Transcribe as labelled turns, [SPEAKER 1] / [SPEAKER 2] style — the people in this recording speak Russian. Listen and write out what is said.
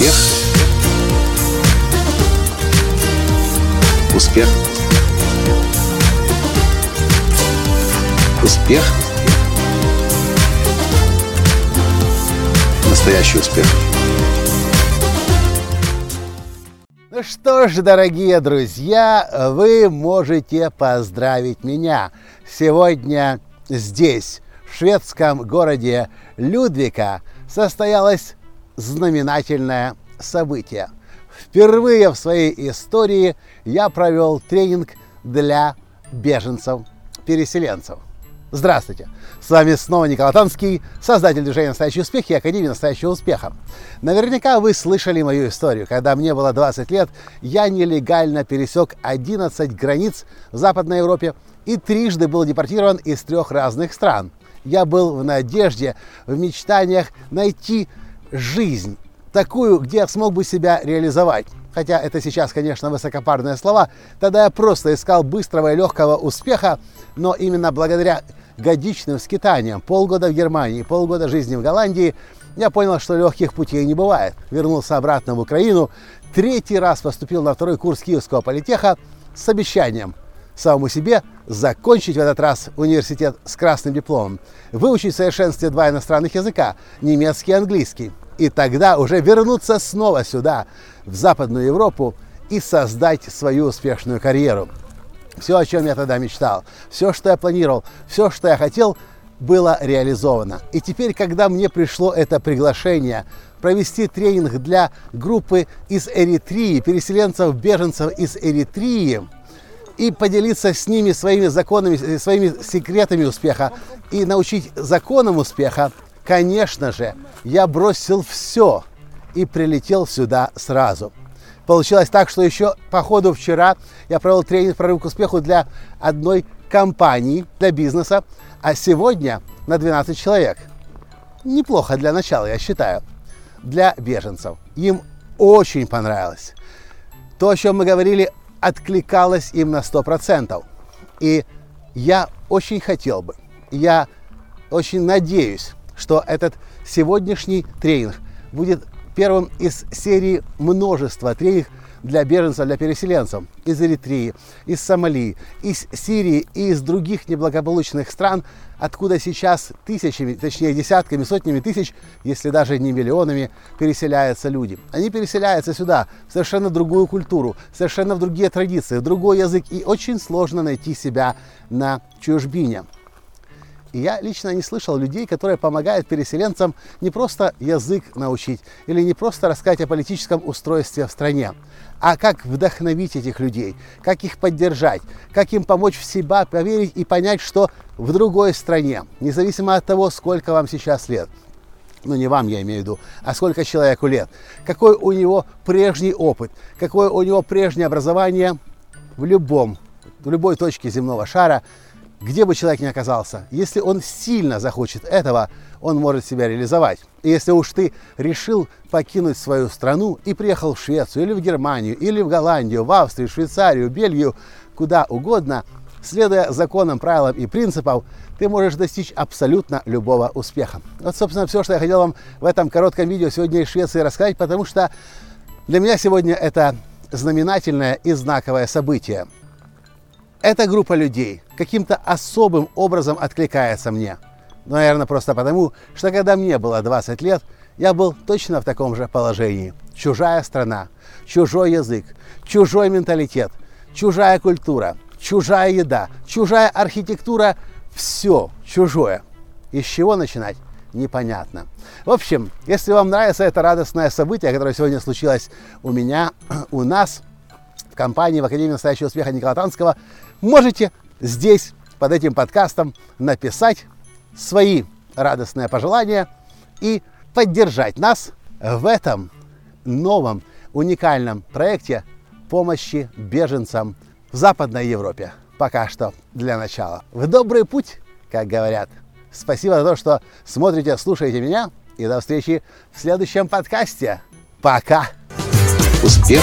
[SPEAKER 1] Успех. Успех. Успех. Настоящий успех.
[SPEAKER 2] Ну что ж, дорогие друзья, вы можете поздравить меня. Сегодня здесь, в шведском городе Людвика, состоялось знаменательное событие. Впервые в своей истории я провел тренинг для беженцев-переселенцев. Здравствуйте! С вами снова Николай Танский, создатель движения «Настоящий успех» и Академии «Настоящего успеха». Наверняка вы слышали мою историю. Когда мне было 20 лет, я нелегально пересек 11 границ в Западной Европе и трижды был депортирован из трех разных стран. Я был в надежде, в мечтаниях найти жизнь, такую, где я смог бы себя реализовать. Хотя это сейчас, конечно, высокопарные слова, тогда я просто искал быстрого и легкого успеха, но именно благодаря годичным скитаниям, полгода в Германии, полгода жизни в Голландии, я понял, что легких путей не бывает. Вернулся обратно в Украину, третий раз поступил на второй курс Киевского политеха с обещанием самому себе закончить в этот раз университет с красным дипломом, выучить в совершенстве два иностранных языка, немецкий и английский, и тогда уже вернуться снова сюда, в Западную Европу, и создать свою успешную карьеру. Все, о чем я тогда мечтал, все, что я планировал, все, что я хотел, было реализовано. И теперь, когда мне пришло это приглашение провести тренинг для группы из Эритрии, переселенцев, беженцев из Эритрии, и поделиться с ними своими законами, своими секретами успеха и научить законам успеха, конечно же, я бросил все и прилетел сюда сразу. Получилось так, что еще по ходу вчера я провел тренинг «Прорыв к успеху» для одной компании, для бизнеса, а сегодня на 12 человек. Неплохо для начала, я считаю, для беженцев. Им очень понравилось. То, о чем мы говорили, откликалось им на 100%. И я очень хотел бы, я очень надеюсь, что этот сегодняшний тренинг будет первым из серии множества тренингов для беженцев, для переселенцев из Эритрии, из Сомали, из Сирии и из других неблагополучных стран, откуда сейчас тысячами, точнее десятками, сотнями тысяч, если даже не миллионами, переселяются люди. Они переселяются сюда, в совершенно другую культуру, совершенно в другие традиции, в другой язык, и очень сложно найти себя на чужбине. И я лично не слышал людей, которые помогают переселенцам не просто язык научить или не просто рассказать о политическом устройстве в стране, а как вдохновить этих людей, как их поддержать, как им помочь в себя поверить и понять, что в другой стране, независимо от того, сколько вам сейчас лет, ну не вам я имею в виду, а сколько человеку лет, какой у него прежний опыт, какое у него прежнее образование в любом, в любой точке земного шара, где бы человек ни оказался, если он сильно захочет этого, он может себя реализовать. И если уж ты решил покинуть свою страну и приехал в Швецию или в Германию, или в Голландию, в Австрию, Швейцарию, Бельгию, куда угодно, следуя законам, правилам и принципам, ты можешь достичь абсолютно любого успеха. Вот, собственно, все, что я хотел вам в этом коротком видео сегодня из Швеции рассказать, потому что для меня сегодня это знаменательное и знаковое событие – эта группа людей каким-то особым образом откликается мне. Ну, наверное, просто потому, что когда мне было 20 лет, я был точно в таком же положении. Чужая страна, чужой язык, чужой менталитет, чужая культура, чужая еда, чужая архитектура, все чужое. Из чего начинать? Непонятно. В общем, если вам нравится это радостное событие, которое сегодня случилось у меня, у нас, компании в Академии настоящего успеха Никола Танского, можете здесь, под этим подкастом, написать свои радостные пожелания и поддержать нас в этом новом уникальном проекте помощи беженцам в Западной Европе. Пока что для начала. В добрый путь, как говорят. Спасибо за то, что смотрите, слушаете меня. И до встречи в следующем подкасте. Пока!
[SPEAKER 1] Успех!